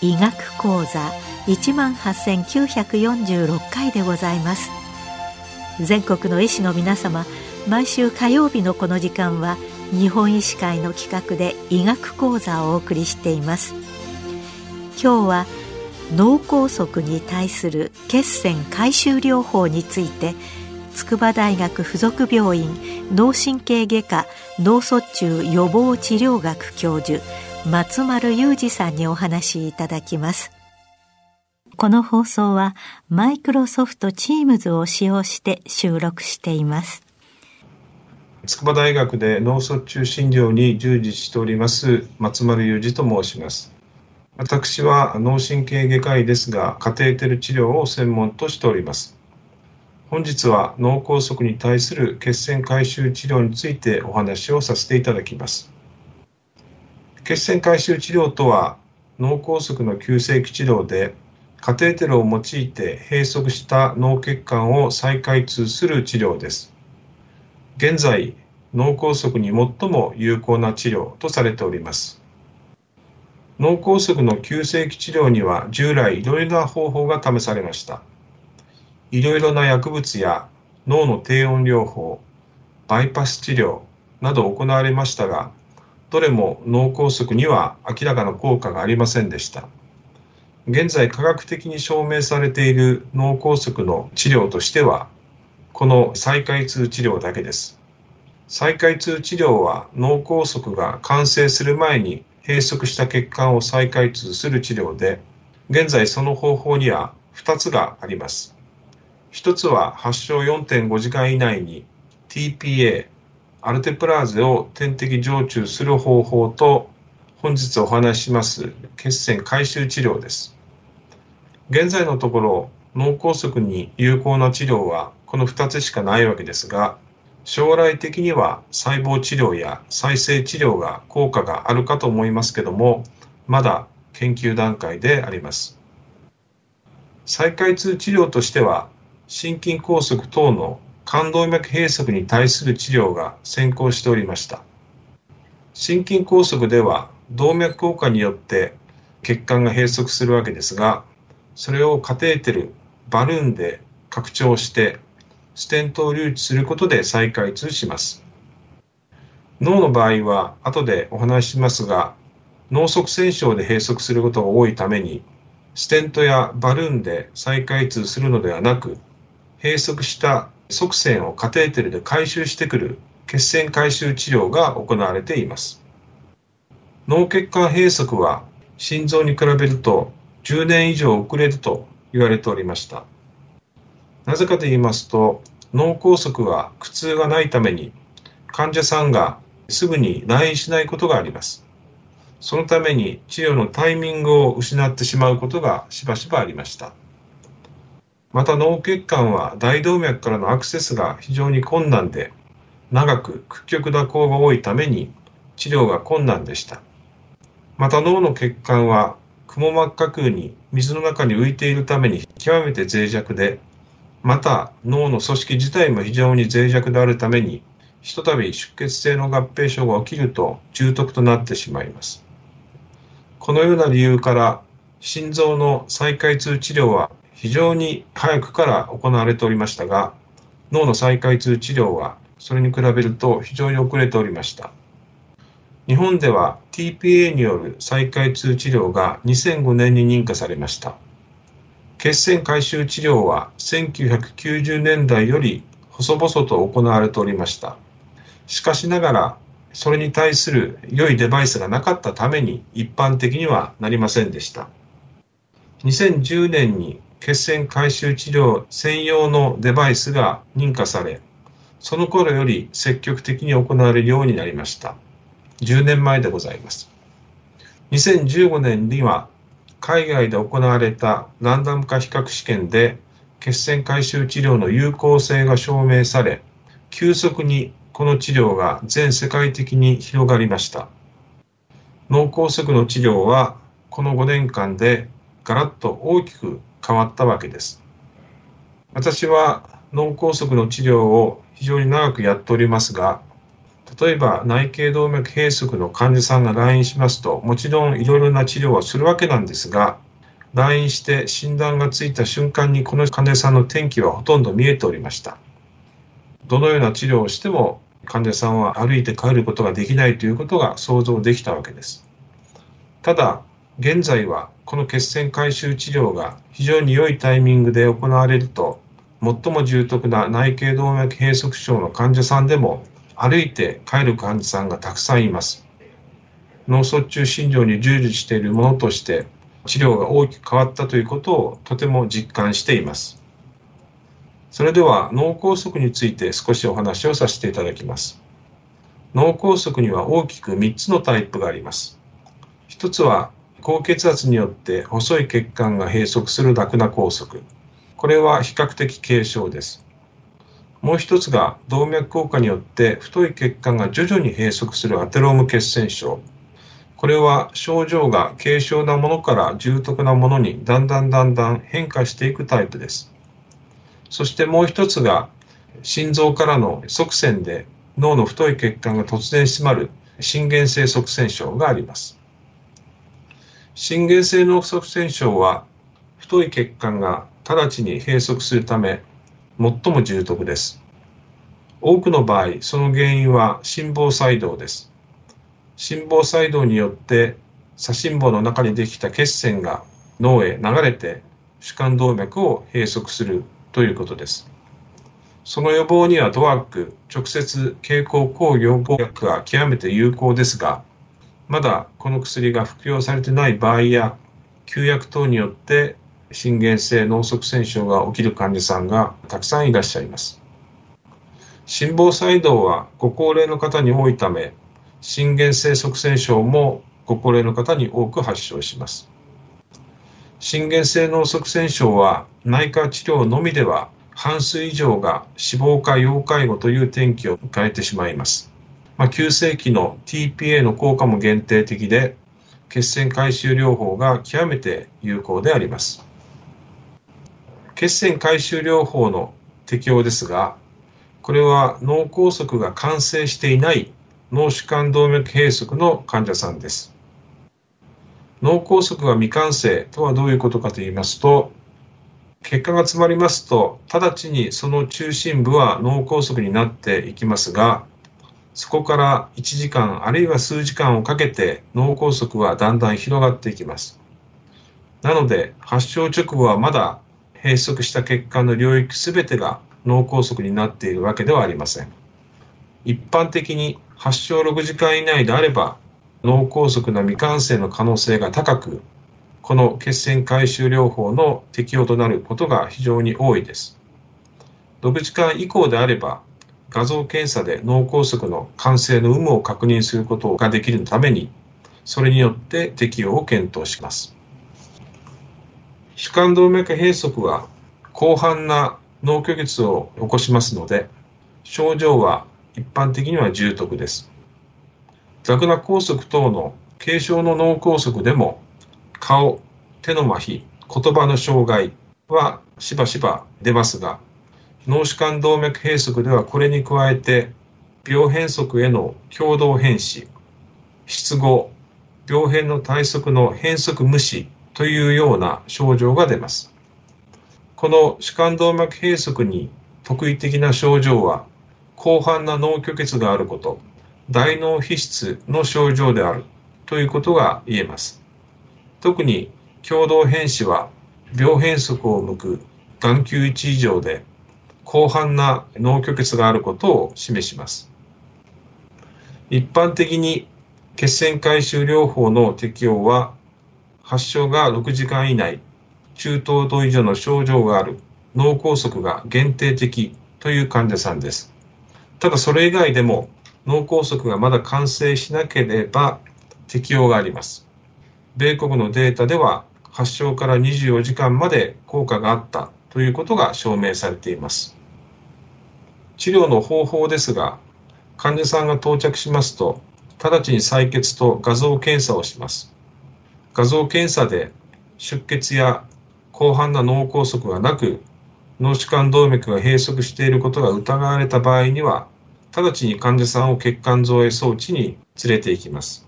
医学講座1万8946回でございます。全国の医師の皆様毎週火曜日のこの時間は日本医師会の企画で医学講座をお送りしています。今日は脳梗塞に対する血栓回収療法について筑波大学附属病院脳神経外科脳卒中予防治療学教授松丸裕二さんにお話しいただきます。この放送はマイクロソフト Teams を使用して収録しています。筑波大学で脳卒中診療に従事しております松丸裕二と申します。私は脳神経外科医ですがカテーテル治療を専門としております。本日は脳梗塞に対する血栓回収治療についてお話をさせていただきます。血栓回収治療とは脳梗塞の急性期治療でカテーテルを用いて閉塞した脳血管を再開通する治療です。現在脳梗塞に最も有効な治療とされております。脳梗塞の急性期治療には従来いろいろな方法が試されました。いろいろな薬物や脳の低温療法バイパス治療など行われましたがどれも脳梗塞には明らかな効果がありませんでした。現在科学的に証明されている脳梗塞の治療としてはこの再開通治療だけです。再開通治療は脳梗塞が完成する前に閉塞した血管を再開通する治療で現在その方法には2つがあります。1つは発症4.5時間以内に TPA アルテプラーゼを点滴常駐する方法と本日お話しします血栓回収治療です。現在のところ脳梗塞に有効な治療はこの2つしかないわけですが将来的には細胞治療や再生治療が効果があるかと思いますけどもまだ研究段階であります。再開通治療としては心筋梗塞等の冠動脈閉塞に対する治療が先行しておりました。心筋梗塞では動脈硬化によって血管が閉塞するわけですがそれをカテーテルバルーンで拡張してステントを留置することで再開通します。脳の場合は後でお話ししますが脳塞栓症で閉塞することが多いためにステントやバルーンで再開通するのではなく閉塞した側線をカテーテルで回収してくる血栓回収治療が行われています。脳血管閉塞は心臓に比べると10年以上遅れると言われておりました。なぜかと言いますと脳梗塞は苦痛がないために患者さんがすぐに来院しないことがあります。そのために治療のタイミングを失ってしまうことがしばしばありました。また脳血管は大動脈からのアクセスが非常に困難で長く屈曲蛇行が多いために治療が困難でした。また脳の血管はくも膜下空に水の中に浮いているために極めて脆弱でまた脳の組織自体も非常に脆弱であるためにひとたび出血性の合併症が起きると重篤となってしまいます。このような理由から心臓の再開通治療は非常に早くから行われておりましたが脳の再開通治療はそれに比べると非常に遅れておりました。日本では TPA による再開通治療が2005年に認可されました。血栓回収治療は1990年代より細々と行われておりました。しかしながらそれに対する良いデバイスがなかったために一般的にはなりませんでした。2010年に血栓回収治療専用のデバイスが認可され、その頃より積極的に行われるようになりました。10年前でございます。2015年には海外で行われたランダム化比較試験で血栓回収治療の有効性が証明され、急速にこの治療が全世界的に広がりました。脳梗塞の治療はこの5年間でガラッと大きく変わったわけです。私は脳梗塞の治療を非常に長くやっておりますが、例えば内頸動脈閉塞の患者さんが来院しますと、もちろんいろいろな治療はするわけなんですが、来院して診断がついた瞬間にこの患者さんの転機はほとんど見えておりました。どのような治療をしても患者さんは歩いて帰ることができないということが想像できたわけです。ただ、現在はこの血栓回収治療が非常に良いタイミングで行われると、最も重篤な内頸動脈閉塞症の患者さんでも歩いて帰る患者さんがたくさんいます。脳卒中診療に従事しているものとして治療が大きく変わったということをとても実感しています。それでは脳梗塞について少しお話をさせていただきます。脳梗塞には大きく3つのタイプがあります。1つは高血圧によって細い血管が閉塞するラクナ梗塞。これは比較的軽症です。もう一つが動脈硬化によって太い血管が徐々に閉塞するアテローム血栓症。これは症状が軽症なものから重篤なものにだんだんだんだん変化していくタイプです。そしてもう一つが心臓からの側線で脳の太い血管が突然閉まる心原性側線症があります。心原性脳側線症は太い血管が直ちに閉塞するため最も重篤です。多くの場合、その原因は心房細動です。心房細動によって左心房の中にできた血栓が脳へ流れて主幹動脈を閉塞するということです。その予防にはドワーク、直接経口抗予防薬が極めて有効ですが、まだこの薬が服用されてない場合や、休薬等によって心原性脳塞栓症が起きる患者さんがたくさんいらっしゃいます。心房細動はご高齢の方に多いため、心原性塞栓症もご高齢の方に多く発症します。心原性脳塞栓症は内科治療のみでは半数以上が死亡か要介護という転機を迎えてしまいます。まあ、急性期の TPA の効果も限定的で、血栓回収療法が極めて有効であります。血栓回収療法の適用ですが、これは脳梗塞が完成していない脳主管動脈閉塞の患者さんです。脳梗塞が未完成とはどういうことかと言いますと、血管が詰まりますと、直ちにその中心部は脳梗塞になっていきますが、そこから1時間あるいは数時間をかけて脳梗塞はだんだん広がっていきます。なので、発症直後はまだ閉塞した血管の領域すべてが脳梗塞になっているわけではありません。一般的に発症6時間以内であれば脳梗塞の未完成の可能性が高く、この血栓回収療法の適用となることが非常に多いです。6時間以降であれば、画像検査で脳梗塞の完成の有無を確認することができるために、それによって適用を検討します。主幹動脈閉塞は広範な脳虚血を起こしますので、症状は一般的には重篤です。ザクナ梗塞等の軽症の脳梗塞でも顔、手の麻痺、言葉の障害はしばしば出ますが、脳主管動脈閉塞ではこれに加えて病変則への共同変死、失語、病変の体側の変則無視というような症状が出ます。この主管動脈閉塞に特異的な症状は広範な脳虚血があること、大脳皮質の症状であるということが言えます。特に共同変死は病変則を向く眼球位置以上で広範な脳虚血があることを示します。一般的に血栓回収療法の適用は発症が6時間以内、中等度以上の症状がある脳梗塞が限定的という患者さんです。ただそれ以外でも脳梗塞がまだ完成しなければ適用があります。米国のデータでは発症から24時間まで効果があったということが証明されています。治療の方法ですが、患者さんが到着しますと、直ちに採血と画像検査をします。画像検査で出血や広範な脳梗塞がなく、脳主管動脈が閉塞していることが疑われた場合には、直ちに患者さんを血管造影装置に連れて行きます。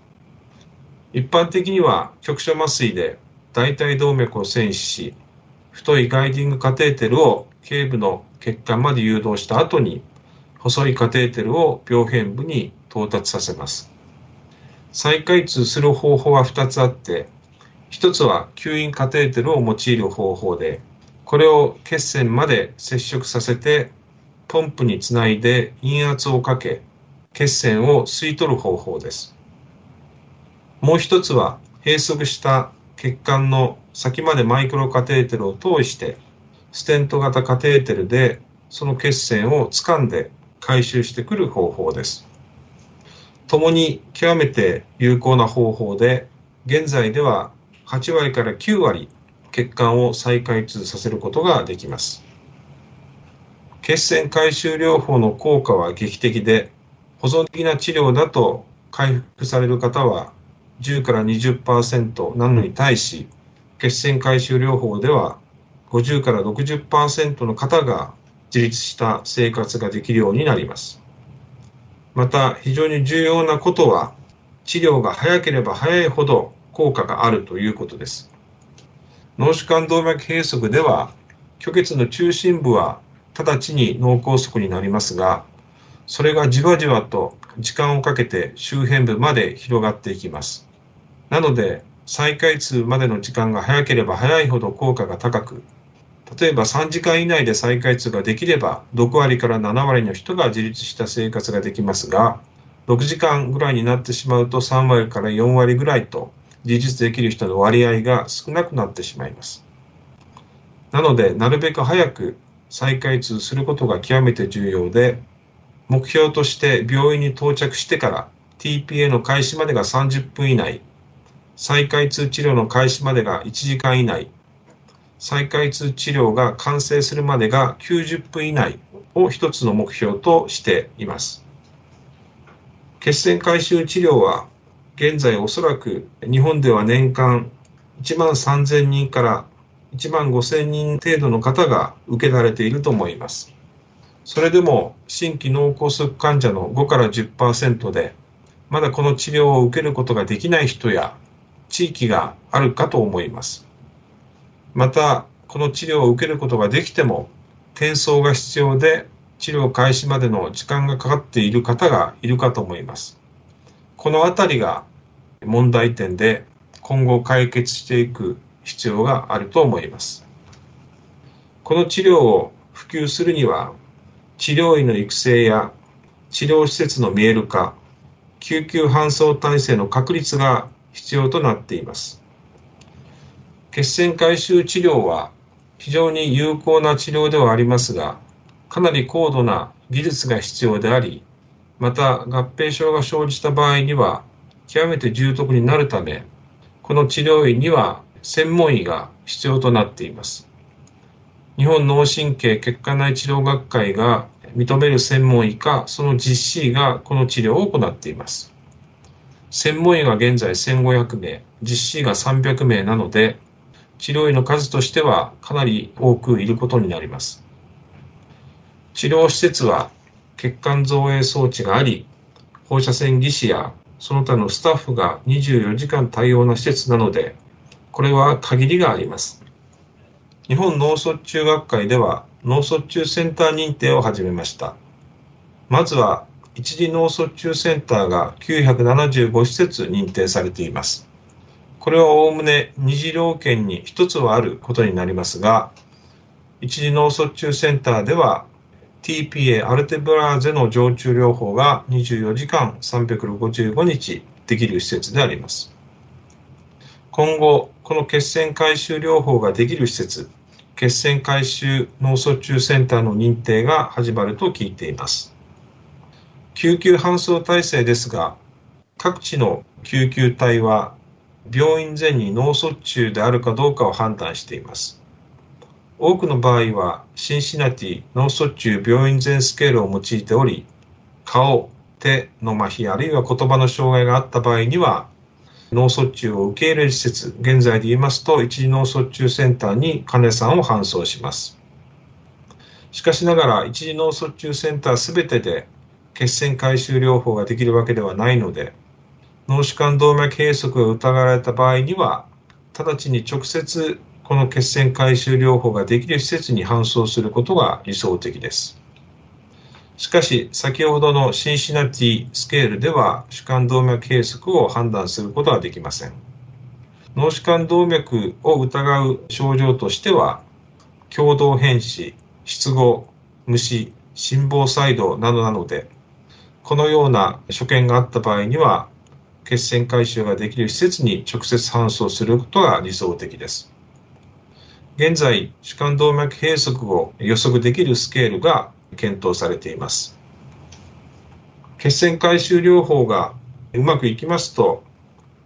一般的には局所麻酔で大腿動脈を栓死し、太いガイディングカテーテルを頸部の血管まで誘導した後に、細いカテーテルを病変部に到達させます。再開通する方法は2つあって、1つは吸引カテーテルを用いる方法で、これを血栓まで接触させて、ポンプにつないで陰圧をかけ、血栓を吸い取る方法です。もう一つは閉塞した血管の先までマイクロカテーテルを通して、ステント型カテーテルでその血栓を掴んで回収してくる方法です。共に極めて有効な方法で、現在では8割から9割血管を再開通させることができます。血栓回収療法の効果は劇的で、保存的な治療だと回復される方は10から20%なのに対し、血栓回収療法では50から60%の方が自立した生活ができるようになります。また非常に重要なことは治療が早ければ早いほど効果があるということです。脳主管動脈閉塞では虚血の中心部は直ちに脳梗塞になりますがそれがじわじわと時間をかけて周辺部まで広がっていきます。なので、再開通までの時間が早ければ早いほど効果が高く、例えば3時間以内で再開通ができれば、6割から7割の人が自立した生活ができますが、6時間ぐらいになってしまうと3割から4割ぐらいと、自立できる人の割合が少なくなってしまいます。なので、なるべく早く再開通することが極めて重要で、目標として病院に到着してから TPA の開始までが30分以内、再開通治療の開始までが1時間以内、再開通治療が完成するまでが90分以内を一つの目標としています。血栓回収治療は現在おそらく日本では年間1万3000人から1万5000人程度の方が受けられていると思います。それでも新規脳梗塞患者の5から10%でまだこの治療を受けることができない人や地域があるかと思います。また、この治療を受けることができても、転送が必要で治療開始までの時間がかかっている方がいるかと思います。このあたりが問題点で今後解決していく必要があると思います。この治療を普及するには、治療院の育成や治療施設の見える化、救急搬送体制の確立が必要となっています。血栓回収治療は非常に有効な治療ではありますが、かなり高度な技術が必要であり、また合併症が生じた場合には極めて重篤になるため、この治療院には専門医が必要となっています。日本脳神経血管内治療学会が認める専門医か、その実施医がこの治療を行っています。専門医が現在1500名、実施医が300名なので、治療医の数としてはかなり多くいることになります。治療施設は血管造影装置があり、放射線技師やその他のスタッフが24時間対応な施設なので、これは限りがあります。日本脳卒中学会では脳卒中センター認定を始めました。まずは一次脳卒中センターが975施設認定されています。これはおおむね二次料圏に一つはあることになりますが、一次脳卒中センターでは TPA アルテブラーゼの常駐療法が24時間365日できる施設であります。今後、この血栓回収療法ができる施設、血栓回収脳卒中センターの認定が始まると聞いています。救急搬送体制ですが、各地の救急隊は病院前に脳卒中であるかどうかを判断しています。多くの場合はシンシナティ脳卒中病院前スケールを用いており、顔、手の麻痺あるいは言葉の障害があった場合には脳卒中を受け入れる施設現在で言いますと一次脳卒中センターに金さんを搬送します。しかしながら一次脳卒中センターすべてで血栓回収療法ができるわけではないので脳主管動脈閉塞が疑われた場合には直ちに直接この血栓回収療法ができる施設に搬送することが理想的です。しかし、先ほどのシンシナティスケールでは主管動脈閉塞を判断することはできません。脳主管動脈を疑う症状としては、共同変死、失語、虫、心房細動などなので、このような所見があった場合には、血栓回収ができる施設に直接搬送することが理想的です。現在、主管動脈閉塞を予測できるスケールが検討されています。血栓回収療法がうまくいきますと、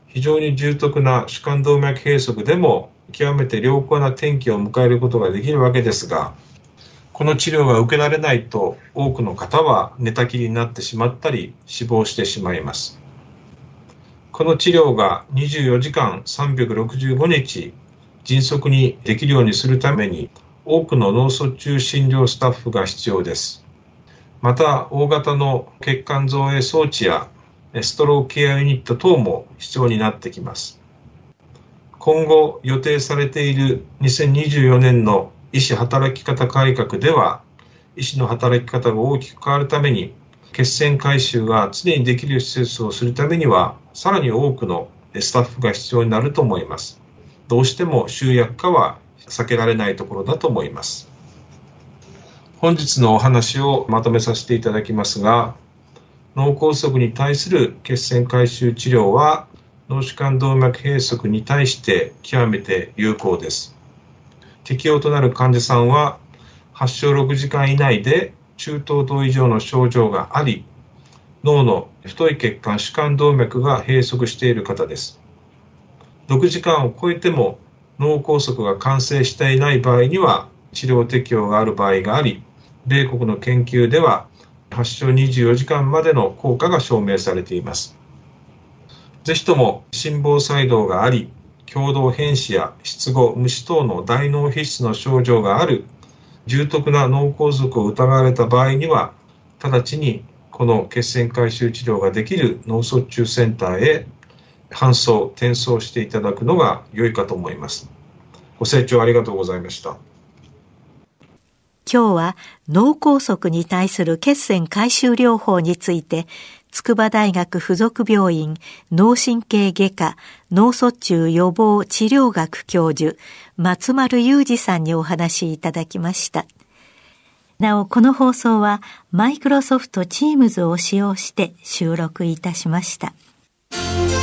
非常に重篤な主管動脈閉塞でも極めて良好な転機を迎えることができるわけですが、この治療が受けられないと多くの方は寝たきりになってしまったり死亡してしまいます。この治療が24時間365日迅速にできるようにするために多くの脳卒中診療スタッフが必要です。また、大型の血管造影装置やストローケアユニット等も必要になってきます。今後予定されている2024年の医師働き方改革では、医師の働き方が大きく変わるために、血栓回収が常にできる施設をするためには、さらに多くのスタッフが必要になると思います。どうしても集約化は避けられないところだと思います。本日のお話をまとめさせていただきますが、脳梗塞に対する血栓回収治療は脳主管動脈閉塞に対して極めて有効です。適用となる患者さんは発症6時間以内で中等度以上の症状があり、脳の太い血管主管動脈が閉塞している方です。6時間を超えても脳梗塞が完成していない場合には治療適用がある場合があり、米国の研究では発症24時間までの効果が証明されています。ぜひとも心房細動があり、共同変死や失語、虫等の大脳皮質の症状がある重篤な脳梗塞を疑われた場合には、直ちにこの血栓回収治療ができる脳卒中センターへ搬送、転送していただくのが良いかと思います。ご清聴ありがとうございました。今日は脳梗塞に対する血栓回収療法について、筑波大学附属病院脳神経外科脳卒中予防治療学教授松丸裕二さんにお話しいただきました。なお、この放送はマイクロソフト Teams を使用して収録いたしました。